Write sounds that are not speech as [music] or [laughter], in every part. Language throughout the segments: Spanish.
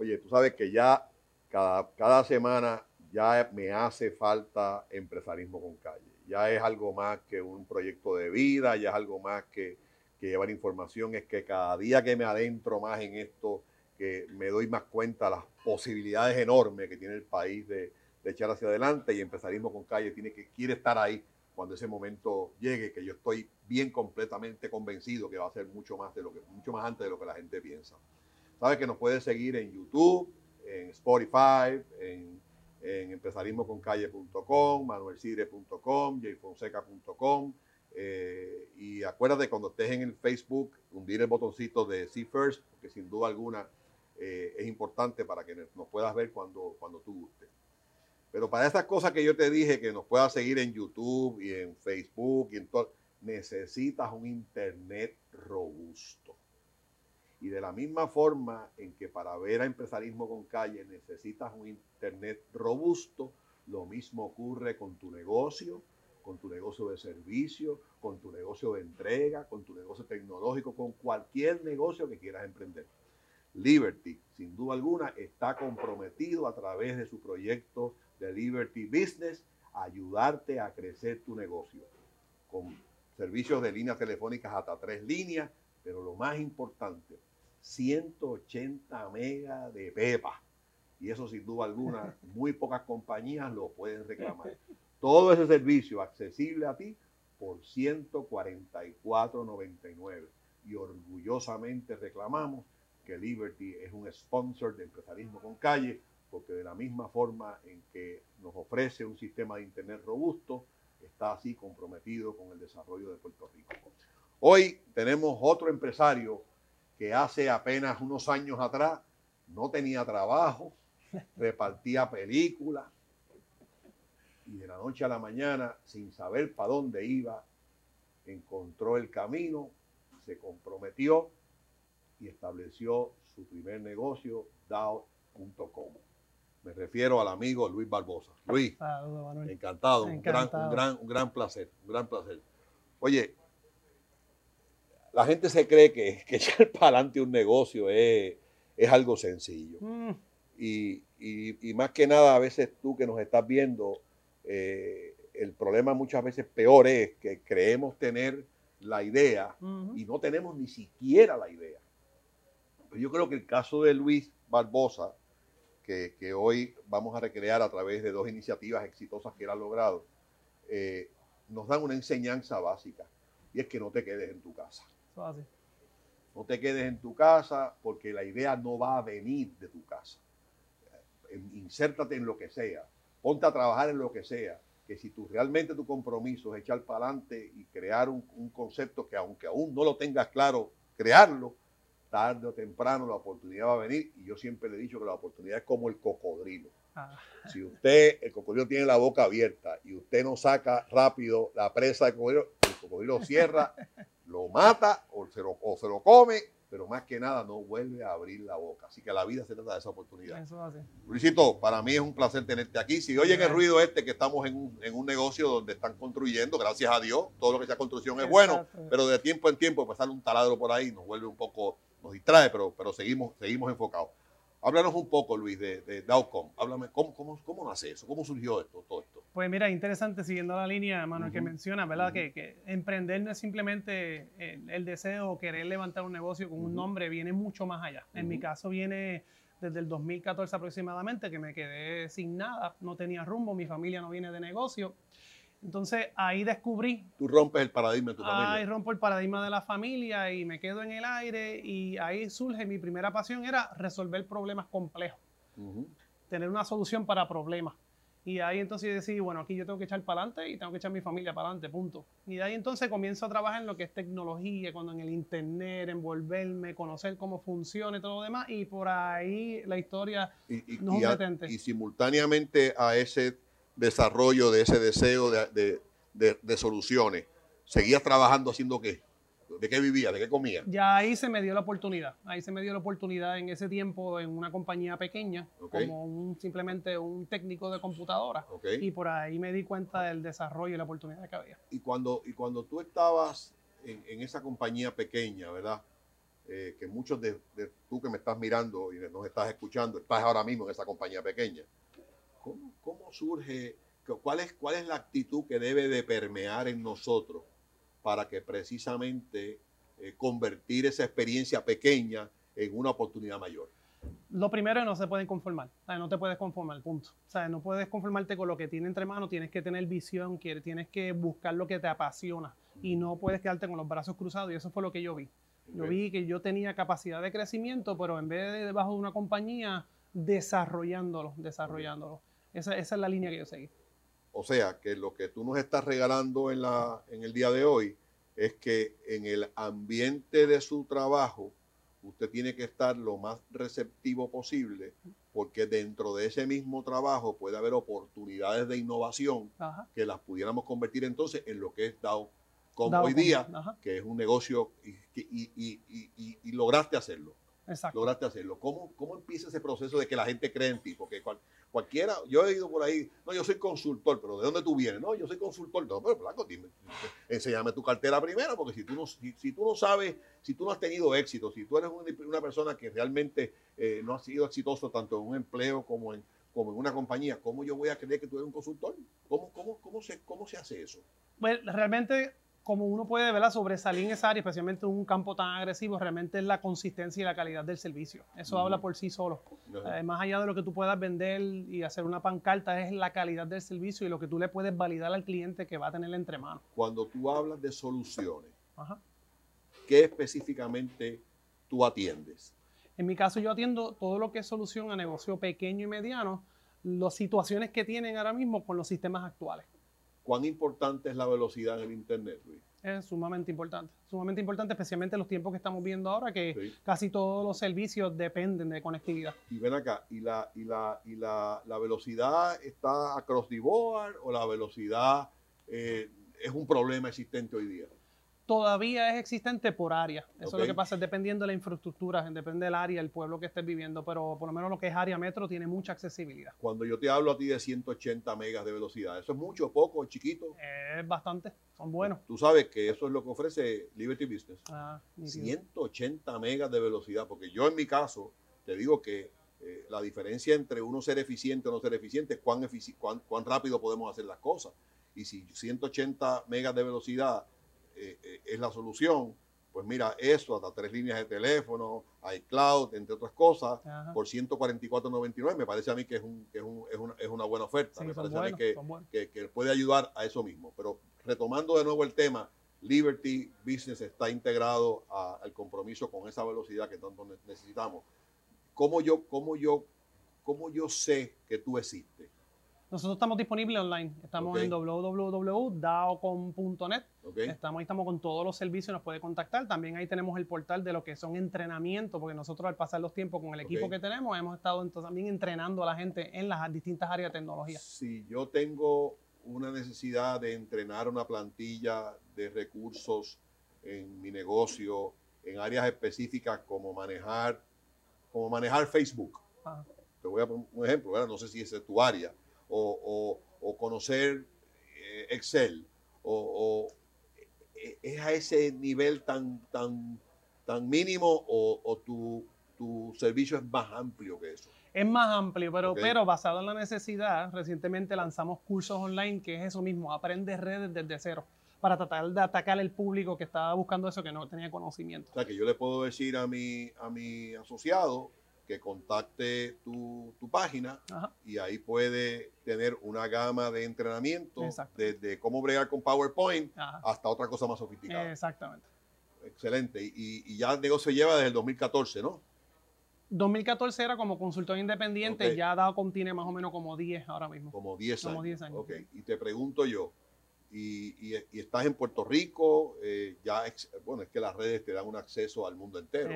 Oye, tú sabes que ya cada, cada semana ya me hace falta empresarismo con calle. Ya es algo más que un proyecto de vida, ya es algo más que, que llevar información. Es que cada día que me adentro más en esto, que me doy más cuenta de las posibilidades enormes que tiene el país de, de echar hacia adelante y empresarismo con calle tiene que, quiere estar ahí cuando ese momento llegue, que yo estoy bien completamente convencido que va a ser mucho más de lo que, mucho más antes de lo que la gente piensa. Sabes que nos puedes seguir en YouTube, en Spotify, en, en empresarismoconcalle.com, manuelsidre.com, jfonseca.com. Eh, y acuérdate cuando estés en el Facebook, hundir el botoncito de See First, porque sin duda alguna eh, es importante para que nos puedas ver cuando, cuando tú gustes. Pero para estas cosas que yo te dije, que nos puedas seguir en YouTube y en Facebook y en todo, necesitas un Internet robusto. Y de la misma forma en que para ver a empresarismo con calle necesitas un Internet robusto, lo mismo ocurre con tu negocio, con tu negocio de servicio, con tu negocio de entrega, con tu negocio tecnológico, con cualquier negocio que quieras emprender. Liberty, sin duda alguna, está comprometido a través de su proyecto de Liberty Business a ayudarte a crecer tu negocio con servicios de líneas telefónicas hasta tres líneas, pero lo más importante, 180 megas de PEPA. Y eso sin duda alguna, [laughs] muy pocas compañías lo pueden reclamar. Todo ese servicio accesible a ti por 144.99. Y orgullosamente reclamamos que Liberty es un sponsor de empresarismo con calle, porque de la misma forma en que nos ofrece un sistema de Internet robusto, está así comprometido con el desarrollo de Puerto Rico. Hoy tenemos otro empresario que hace apenas unos años atrás no tenía trabajo, repartía películas y de la noche a la mañana, sin saber para dónde iba, encontró el camino, se comprometió y estableció su primer negocio, DAO.com. Me refiero al amigo Luis Barbosa. Luis, encantado, Un, gran, un, gran, un gran placer, un gran placer. Oye, la gente se cree que, [laughs] que echar para adelante un negocio es, es algo sencillo. Mm. Y, y, y, más que nada, a veces tú que nos estás viendo, eh, el problema muchas veces peor es que creemos tener la idea y no tenemos ni siquiera la idea. Yo creo que el caso de Luis Barbosa que, hoy vamos a recrear a través de dos iniciativas exitosas que él ha logrado, eh, nos dan una enseñanza básica y es que no te quedes en tu casa. No te quedes en tu casa porque la idea no va a venir de tu casa. Insértate en lo que sea, ponte a trabajar en lo que sea, que si tú realmente tu compromiso es echar para adelante y crear un, un concepto que aunque aún no lo tengas claro, crearlo, tarde o temprano la oportunidad va a venir y yo siempre le he dicho que la oportunidad es como el cocodrilo. Ah. Si usted, el cocodrilo tiene la boca abierta y usted no saca rápido la presa del cocodrilo, el cocodrilo cierra, lo mata o se lo, o se lo come pero más que nada no vuelve a abrir la boca. Así que la vida se trata de esa oportunidad. Eso Luisito, para mí es un placer tenerte aquí. Si oyen el ruido este, que estamos en un, en un, negocio donde están construyendo, gracias a Dios, todo lo que sea construcción es bueno, pero de tiempo en tiempo pues sale un taladro por ahí, nos vuelve un poco, nos distrae, pero, pero seguimos, seguimos enfocados. Háblanos un poco, Luis, de, de Dowcom. Háblame, ¿cómo, cómo, ¿cómo nace eso? ¿Cómo surgió esto, todo esto? Pues mira, interesante, siguiendo la línea, Manuel, que menciona, ¿verdad? que, emprender no es simplemente el, deseo o querer levantar un negocio con un nombre, viene mucho más allá. En mi caso viene desde el 2014 aproximadamente, que me quedé sin nada, no tenía rumbo, mi familia no viene de negocio. Entonces ahí descubrí. Tú rompes el paradigma de tu familia. Ahí rompo el paradigma de la familia y me quedo en el aire y ahí surge mi primera pasión era resolver problemas complejos. Tener una solución para problemas. Y ahí entonces decidí, bueno, aquí yo tengo que echar para adelante y tengo que echar mi familia para adelante, punto. Y de ahí entonces comienzo a trabajar en lo que es tecnología, cuando en el internet, envolverme, conocer cómo funciona y todo lo demás. Y por ahí la historia y, no y, y simultáneamente a ese desarrollo, de ese deseo de, soluciones, ¿seguías trabajando haciendo qué? ¿De qué vivía? ¿De qué comía? Ya ahí se me dio la oportunidad. Ahí se me dio la oportunidad en ese tiempo en una compañía pequeña, como un, simplemente un técnico de computadora. Y por ahí me di cuenta del desarrollo y la oportunidad que había. Y cuando, y cuando tú estabas en, esa compañía pequeña, ¿verdad? eh, que muchos de, tú que me estás mirando y nos estás escuchando, estás ahora mismo en esa compañía pequeña. ¿Cómo, cómo surge, cuál es, cuál es la actitud que debe de permear en nosotros para que precisamente eh, convertir esa experiencia pequeña en una oportunidad mayor? Lo primero es no se pueden conformar, no te puedes conformar, punto. O sea, no puedes conformarte con lo que tiene entre manos, tienes que tener visión, tienes que buscar lo que te apasiona y no puedes quedarte con los brazos cruzados y eso fue lo que yo vi. Yo vi que yo tenía capacidad de crecimiento, pero en vez de debajo de una compañía, desarrollándolo, desarrollándolo. Esa, esa, es la línea que yo seguí. O sea, que lo que tú nos estás regalando en, la, en el día de hoy es que en el ambiente de su trabajo, usted tiene que estar lo más receptivo posible, porque dentro de ese mismo trabajo puede haber oportunidades de innovación que las pudiéramos convertir entonces en lo que es DAO como hoy día, que es un negocio y, lograste hacerlo. Exacto. Lograste hacerlo. ¿Cómo, ¿Cómo empieza ese proceso de que la gente cree en ti? Porque cualquiera, yo he ido por ahí, no, yo soy consultor, pero ¿de dónde tú vienes? No, yo soy consultor. No, pero blanco, dime, enséñame tu cartera primero, porque si tú no, si, tú no sabes, si tú no has tenido éxito, si tú eres una, persona que realmente eh, no ha sido exitoso tanto en un empleo como en, como en una compañía, ¿cómo yo voy a creer que tú eres un consultor? ¿Cómo, cómo, cómo, se, cómo se hace eso? Bueno, realmente como uno puede ¿verdad? sobresalir en esa área, especialmente en un campo tan agresivo, realmente es la consistencia y la calidad del servicio. Eso habla por sí solo. Eh, más allá de lo que tú puedas vender y hacer una pancarta, es la calidad del servicio y lo que tú le puedes validar al cliente que va a tener entre manos. Cuando tú hablas de soluciones, ¿qué específicamente tú atiendes? En mi caso yo atiendo todo lo que es solución a negocio pequeño y mediano, las situaciones que tienen ahora mismo con los sistemas actuales. ¿Cuán importante es la velocidad en el Internet, Luis? Es sumamente importante, sumamente importante, especialmente en los tiempos que estamos viendo ahora, que casi todos los servicios dependen de conectividad. Y ven acá, ¿y la, y la, y la, la velocidad está across the board o la velocidad eh, es un problema existente hoy día? Todavía es existente por área. Eso es lo que pasa, dependiendo de la infraestructura, depende del área, el pueblo que estés viviendo, pero por lo menos lo que es área metro tiene mucha accesibilidad. Cuando yo te hablo a ti de 180 megas de velocidad, ¿eso es mucho, poco, chiquito? Es bastante, son buenos. Tú sabes que eso es lo que ofrece Liberty Business. Ah, 180 megas de velocidad, porque yo en mi caso te digo que eh, la diferencia entre uno ser eficiente o no ser eficiente es cuán, cuán, cuán rápido podemos hacer las cosas. Y si 180 megas de velocidad eh, eh, es la solución, pues mira, eso, hasta tres líneas de teléfono, iCloud, entre otras cosas, por 144.99, me parece a mí que es, un, que es, un, es, una, es una, buena oferta. me parece a mí que, que, puede ayudar a eso mismo. Pero retomando de nuevo el tema, Liberty Business está integrado al compromiso con esa velocidad que tanto necesitamos. ¿Cómo yo, cómo yo, cómo yo sé que tú existes? Nosotros estamos disponibles online. Estamos en www.daocom.net. Estamos ahí estamos con todos los servicios, nos puede contactar. También ahí tenemos el portal de lo que son entrenamientos, porque nosotros al pasar los tiempos con el equipo que tenemos, hemos estado también entrenando a la gente en las distintas áreas de tecnología. Si yo tengo una necesidad de entrenar una plantilla de recursos en mi negocio, en áreas específicas como manejar, como manejar Facebook. Te voy a poner un ejemplo, no sé si esa es tu área o, conocer eh, Excel, o, eh, es a ese nivel tan, tan, tan mínimo o, tu, tu, servicio es más amplio que eso? Es más amplio, pero, pero basado en la necesidad, recientemente lanzamos cursos online que es eso mismo, aprende redes desde cero para tratar de atacar el público que estaba buscando eso que no tenía conocimiento. O sea, que yo le puedo decir a mi, a mi asociado, que contacte tu, página y ahí puede tener una gama de entrenamiento desde cómo bregar con PowerPoint hasta otra cosa más sofisticada. Exactamente. Excelente. Y, ya el negocio lleva desde el 2014, ¿no? 2014 era como consultor independiente, ya ha dado tiene más o menos como 10 ahora mismo. Como 10 años. Como 10 años. Ok, y te pregunto yo, y, estás en Puerto Rico, eh, ya, bueno, es que las redes te dan un acceso al mundo entero.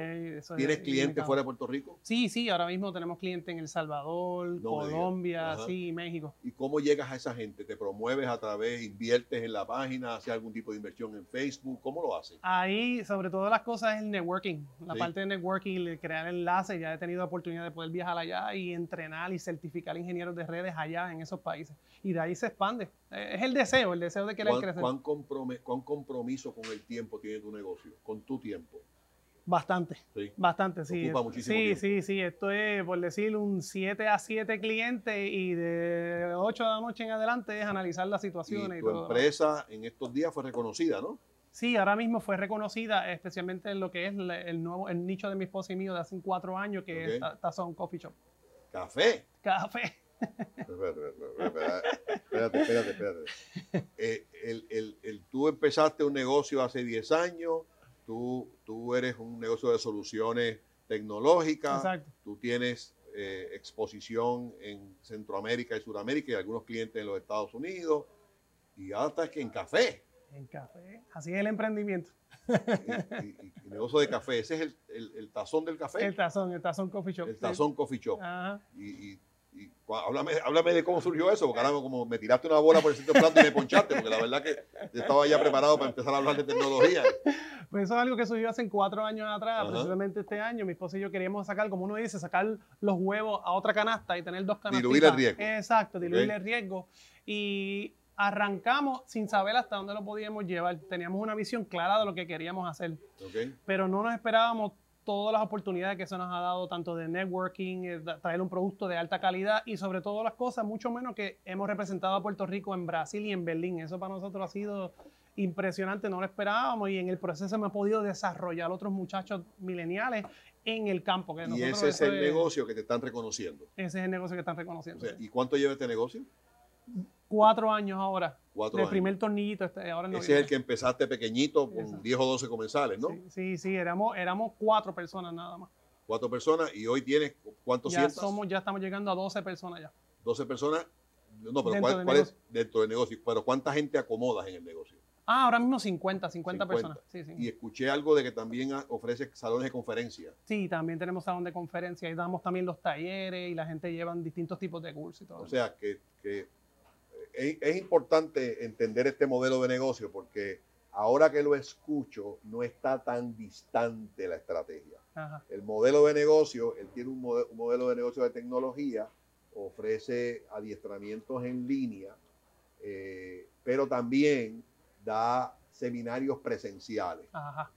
¿Tienes clientes fuera de Puerto Rico? Sí, sí, ahora mismo tenemos clientes en El Salvador, Colombia, sí, México. ¿Y cómo llegas a esa gente? ¿Te promueves a través, inviertes en la página, haces algún tipo de inversión en Facebook? ¿Cómo lo haces? Ahí, sobre todo las cosas es el networking, la parte de networking, crear enlaces, ya he tenido la oportunidad de poder viajar allá y entrenar y certificar ingenieros de redes allá en esos países. Y de ahí se expande. Es el deseo, el deseo de ¿Cuán, ¿cuán, compromiso con el tiempo tiene tu negocio? Con tu tiempo. Bastante. Bastante, sí. Ocupa muchísimo sí, tiempo. sí, sí. Esto es, por decir, un 7 a 7 clientes y de 8 de la noche en adelante es analizar las situaciones. Y Y tu todo. empresa en estos días fue reconocida, ¿no? Sí, ahora mismo fue reconocida, especialmente en lo que es el nuevo el nicho de mi esposa y mío de hace cuatro años, que Ok. es Ta- Tazón Coffee Shop. Café. Café. [laughs] Espérate, espérate, espérate. Eh, el- el- el- tú empezaste un negocio hace 10 años, tú, tú eres un negocio de soluciones tecnológicas, Exacto. tú tienes eh, exposición en Centroamérica y Sudamérica y algunos clientes en los Estados Unidos, y ahora estás que en café, En café. Así es el emprendimiento. y, y- y negocio de café, ese es el, el- tazón del café, El Tazón, el Tazón Coffee Shop. el tazón coffee shop. Ajá. Y, y- háblame, háblame de cómo surgió eso, porque ahora como me tiraste una bola por el sitio plato y me ponchaste, porque la verdad que yo estaba ya preparado para empezar a hablar de tecnología. Pues eso es algo que surgió hace cuatro años atrás, Ajá. precisamente este año. Mi esposa y yo queríamos sacar, como uno dice, sacar los huevos a otra canasta y tener dos canastas. Diluir el riesgo. Exacto, diluir el riesgo. Y arrancamos sin saber hasta dónde lo podíamos llevar. Teníamos una visión clara de lo que queríamos hacer, pero no nos esperábamos todas las oportunidades que eso nos ha dado, tanto de networking, eh, traer un producto de alta calidad y sobre todo las cosas, mucho menos que hemos representado a Puerto Rico en Brasil y en Berlín. Eso para nosotros ha sido impresionante, no lo esperábamos y en el proceso hemos podido desarrollar otros muchachos mileniales en el campo. Que Y ese es el negocio que te están reconociendo. Ese es el negocio que están O reconociendo. ¿Y cuánto lleva este negocio? Cuatro años ahora. Cuatro años. primer tornillito este, ahora Ese es el que empezaste pequeñito con Exacto. 10 o 12 comensales, ¿no? Sí, sí, sí, éramos, éramos cuatro personas nada más. Cuatro personas y hoy tienes, ¿cuántos Ya, sientas? somos, ya estamos llegando a 12 personas ya. 12 personas. No, pero Dentro ¿cuál, del cuál es negocio. dentro del negocio? Pero ¿cuánta gente acomodas en el negocio? Ah, ahora mismo 50, 50, 50. personas. Sí, sí. Y escuché algo de que también ofreces salones de conferencia. Sí, también tenemos salón de conferencia y damos también los talleres y la gente lleva distintos tipos de cursos y todo. O sea, que, que es, es importante entender este modelo de negocio porque ahora que lo escucho, no está tan distante la estrategia. Ajá. El modelo de negocio, él tiene un, un modelo de negocio de tecnología, ofrece adiestramientos en línea, eh, pero también da seminarios presenciales. Ajá.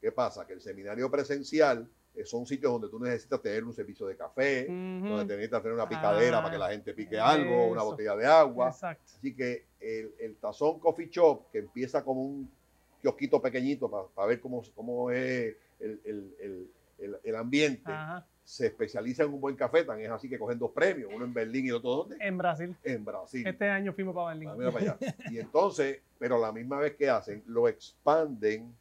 ¿Qué pasa? Que el seminario presencial son sitios donde tú necesitas tener un servicio de café, Ujú. donde te necesitas tener una picadera Ah, para que la gente pique algo, una botella de agua. Exacto. Así que el, el Tazón Coffee Shop, que empieza como un kiosquito pequeñito para ver cómo, cómo es el, el- el- ambiente, Ajá. se especializa en un buen café, tan es así que cogen dos premios, uno en Berlín y otro ¿dónde? En Brasil. En Brasil. Este año fuimos para Berlín. Ah, mira para allá. Y entonces, pero la misma vez que hacen, lo expanden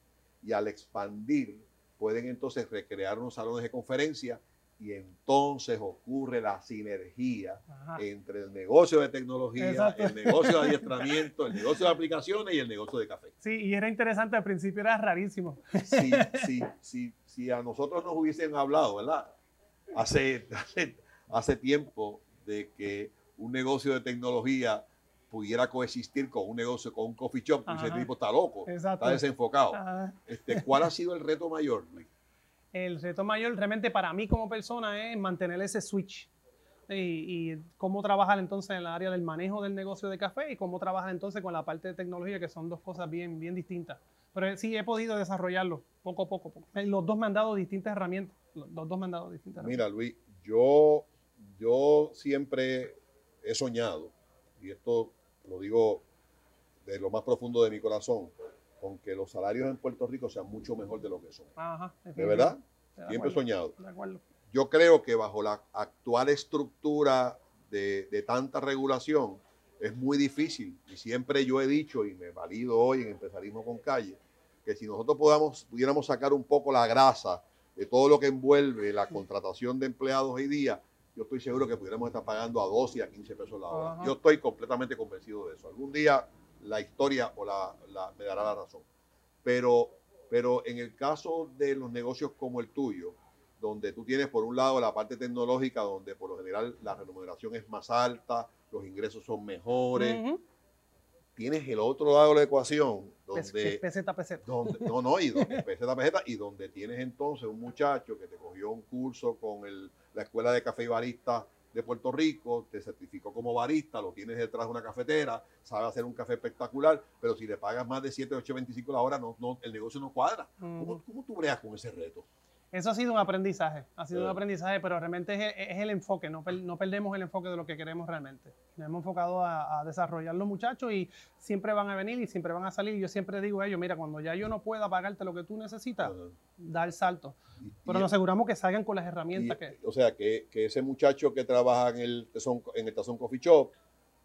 y al expandir pueden entonces recrear unos salones de conferencia y entonces ocurre la sinergia Ajá. entre el negocio de tecnología, Exacto. el negocio de [laughs] adiestramiento, el negocio de aplicaciones y el negocio de café. Sí, y era interesante, al principio era rarísimo. Si, si, si, si a nosotros nos hubiesen hablado, ¿verdad? Hace, [laughs] hace, hace tiempo de que un negocio de tecnología pudiera coexistir con un negocio, con un coffee shop, ese tipo está loco, Exacto. está desenfocado. Ajá. Este, ¿Cuál ha sido el reto mayor, Luis? El reto mayor realmente para mí como persona es mantener ese switch y, y cómo trabajar entonces en el área del manejo del negocio de café y cómo trabajar entonces con la parte de tecnología, que son dos cosas bien, bien distintas. Pero sí he podido desarrollarlo poco a poco. poco. Los dos me han dado distintas herramientas. Los dos me han dado distintas Mira, Luis, yo, yo siempre he soñado, y esto lo digo de lo más profundo de mi corazón, con que los salarios en Puerto Rico sean mucho mejor de lo que son. Ajá, ¿De verdad? De Siempre he soñado. De. Yo creo que bajo la actual estructura de, de tanta regulación es muy difícil. Y siempre yo he dicho, y me valido hoy en Empresarismo con Calle, que si nosotros podamos, pudiéramos sacar un poco la grasa de todo lo que envuelve la contratación de empleados hoy día, yo estoy seguro que pudiéramos estar pagando a 12 y a 15 pesos la hora. Ajá. Yo estoy completamente convencido de eso. Algún día la historia o la, la- me dará la razón. Pero, pero en el caso de los negocios como el tuyo, donde tú tienes por un lado la parte tecnológica, donde por lo general la remuneración es más alta, los ingresos son mejores. Tienes el otro lado de la ecuación, donde, peseta, peseta. donde no, no, y donde [laughs] peseta, peseta, y donde tienes entonces un muchacho que te cogió un curso con el- la escuela de café y barista de Puerto Rico, te certificó como barista, lo tienes detrás de una cafetera, sabe hacer un café espectacular, pero si le pagas más de 7, 8.25 la hora, no, no, el negocio no cuadra. ¿Cómo, ¿Cómo, tú breas con ese reto? Eso ha sido un aprendizaje, ha sido un aprendizaje, pero realmente es, el enfoque, no, no, perdemos el enfoque de lo que queremos realmente. Nos hemos enfocado a, desarrollar los muchachos y siempre van a venir y siempre van a salir. Yo siempre digo a ellos, mira, cuando ya yo no pueda pagarte lo que tú necesitas, da el salto. pero nos aseguramos que salgan con las herramientas que... O sea, que, ese muchacho que trabaja en el, Tazón, en el Tazón Coffee Shop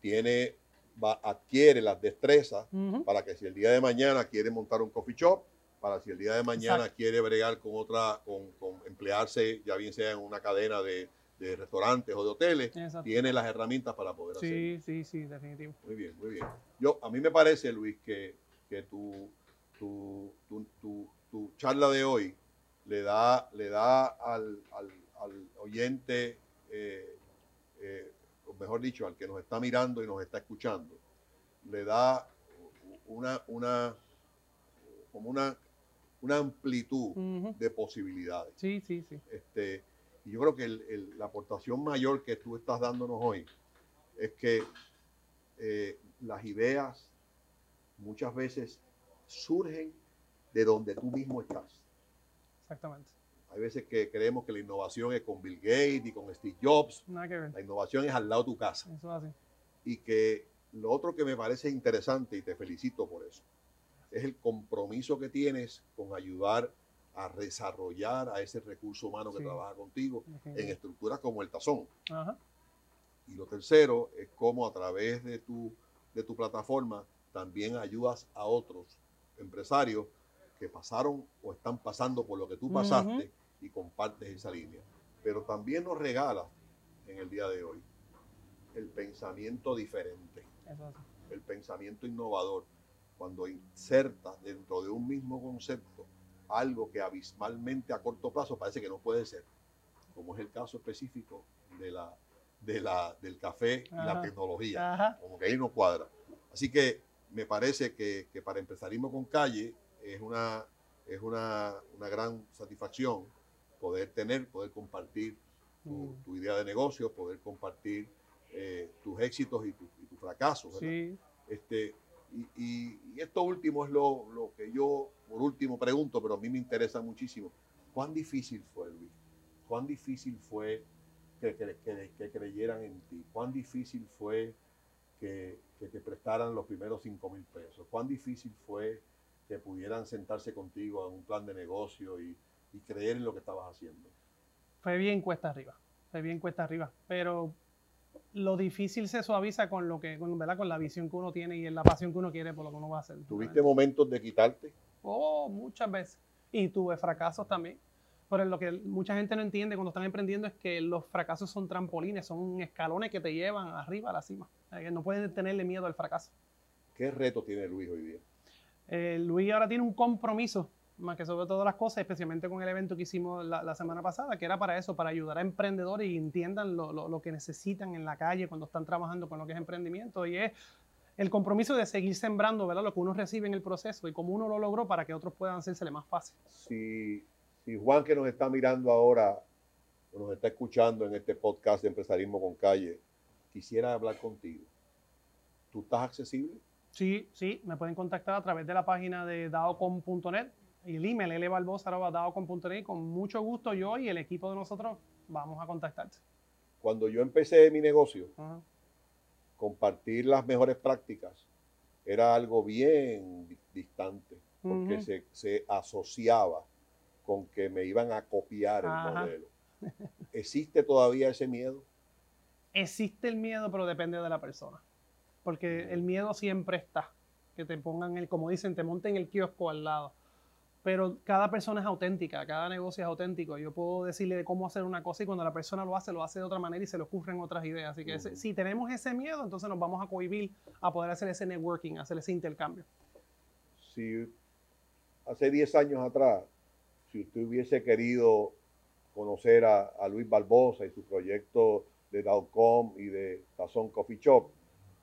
tiene, va, adquiere las destrezas para que si el día de mañana quiere montar un coffee shop, para si el día de mañana quiere bregar con otra, con, emplearse, ya bien sea en una cadena de, restaurantes o de hoteles, tiene las herramientas para poder hacerlo. Sí, sí, sí, definitivo. Muy bien, muy bien. Yo, a mí me parece, Luis, que, que tu, tu, tu, charla de hoy le da, le da al, oyente, eh, eh, o mejor dicho, al que nos está mirando y nos está escuchando, le da una, una, como una una amplitud de posibilidades. Sí, sí, sí. Este, y yo creo que la aportación mayor que tú estás dándonos hoy es que eh, las ideas muchas veces surgen de donde tú mismo estás. Exactamente. Hay veces que creemos que la innovación es con Bill Gates y con Steve Jobs. Nada que ver. La innovación es al lado de tu casa. Eso así. Y que lo otro que me parece interesante, y te felicito por eso, es el compromiso que tienes con ayudar a desarrollar a ese recurso humano que trabaja contigo en estructuras como el tazón. Y lo tercero es cómo a través de tu, de tu plataforma también ayudas a otros empresarios que pasaron o están pasando por lo que tú pasaste y compartes esa línea. Pero también nos regalas en el día de hoy el pensamiento diferente, el pensamiento innovador cuando insertas dentro de un mismo concepto algo que abismalmente a corto plazo parece que no puede ser, como es el caso específico de la, de la, del café y la tecnología, como que ahí no cuadra. Así que me parece que, que, para empezarismo con calle es una, es una, una gran satisfacción poder tener, poder compartir tu, mm. idea de negocio, poder compartir eh, tus éxitos y, y tus fracasos. Sí. Este, y, esto último es lo, que yo, por último, pregunto, pero a mí me interesa muchísimo. ¿Cuán difícil fue, Luis? ¿Cuán difícil fue que, que, creyeran en ti? ¿Cuán difícil fue que, te prestaran los primeros 5 mil pesos? ¿Cuán difícil fue que pudieran sentarse contigo en un plan de negocio y, y creer en lo que estabas haciendo? Fue bien cuesta arriba, fue bien cuesta arriba, pero lo difícil se suaviza con lo que, con, ¿verdad? con la visión que uno tiene y la pasión que uno quiere por lo que uno va a hacer. ¿Tuviste momentos de quitarte? Oh, muchas veces. Y tuve fracasos también. Pero lo que mucha gente no entiende cuando están emprendiendo es que los fracasos son trampolines, son escalones que te llevan arriba a la cima. no pueden tenerle miedo al fracaso. ¿Qué reto tiene Luis hoy día? Eh, Luis ahora tiene un compromiso más que sobre todas las cosas, especialmente con el evento que hicimos la, semana pasada, que era para eso, para ayudar a emprendedores y entiendan lo, lo, que necesitan en la calle cuando están trabajando con lo que es emprendimiento. Y es el compromiso de seguir sembrando ¿verdad? lo que uno recibe en el proceso y cómo uno lo logró para que otros puedan hacérsele más fácil. Si, si Juan que nos está mirando ahora, o nos está escuchando en este podcast de Empresarismo con Calle, quisiera hablar contigo, ¿tú estás accesible? Sí, sí, me pueden contactar a través de la página de daocom.net el email lbarbosa.com.net. Con mucho gusto yo y el equipo de nosotros vamos a contactarte. Cuando yo empecé mi negocio, compartir las mejores prácticas era algo bien distante, porque se, se, asociaba con que me iban a copiar el modelo. ¿Existe todavía ese miedo? Existe el miedo, pero depende de la persona. Porque el miedo siempre está. Que te pongan el, como dicen, te monten el kiosco al lado pero cada persona es auténtica, cada negocio es auténtico. Yo puedo decirle de cómo hacer una cosa y cuando la persona lo hace, lo hace de otra manera y se le ocurren otras ideas. Así que si tenemos ese miedo, entonces nos vamos a cohibir a poder hacer ese networking, hacer ese intercambio. Si hace 10 años atrás, si usted hubiese querido conocer a, Luis Barbosa y su proyecto de Dowcom y de Tazón Coffee Shop,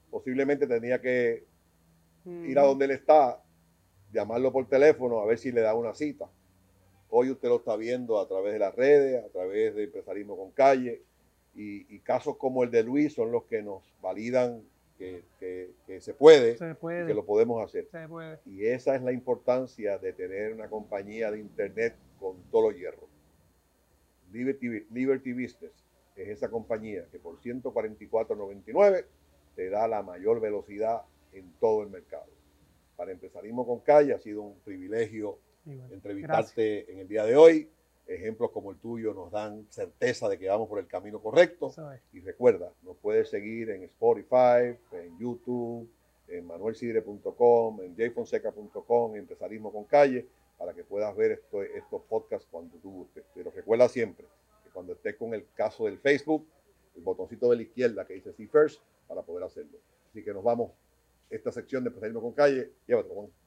posiblemente tenía que ir a donde él está llamarlo por teléfono a ver si le da una cita. Hoy usted lo está viendo a través de las redes, a través de Empresarismo con Calle, Y, casos como el de Luis son los que nos validan que, se, puede, que lo podemos hacer. Y esa es la importancia de tener una compañía de Internet con todo los hierro. Liberty, Liberty Business es esa compañía que por 144.99 te da la mayor velocidad en todo el mercado. Para Empresarismo con Calle ha sido un privilegio entrevistarte en el día de hoy. Ejemplos como el tuyo nos dan certeza de que vamos por el camino correcto. Y recuerda, nos puedes seguir en Spotify, en YouTube, en manuelsidre.com, en jfonseca.com, en Empresarismo con Calle, para que puedas ver estos podcasts cuando tú gustes. Pero recuerda siempre que cuando estés con el caso del Facebook, el botoncito de la izquierda que dice See First, para poder hacerlo. Así que nos vamos esta sección de Empresarismo con Calle. Llévatelo, Juan.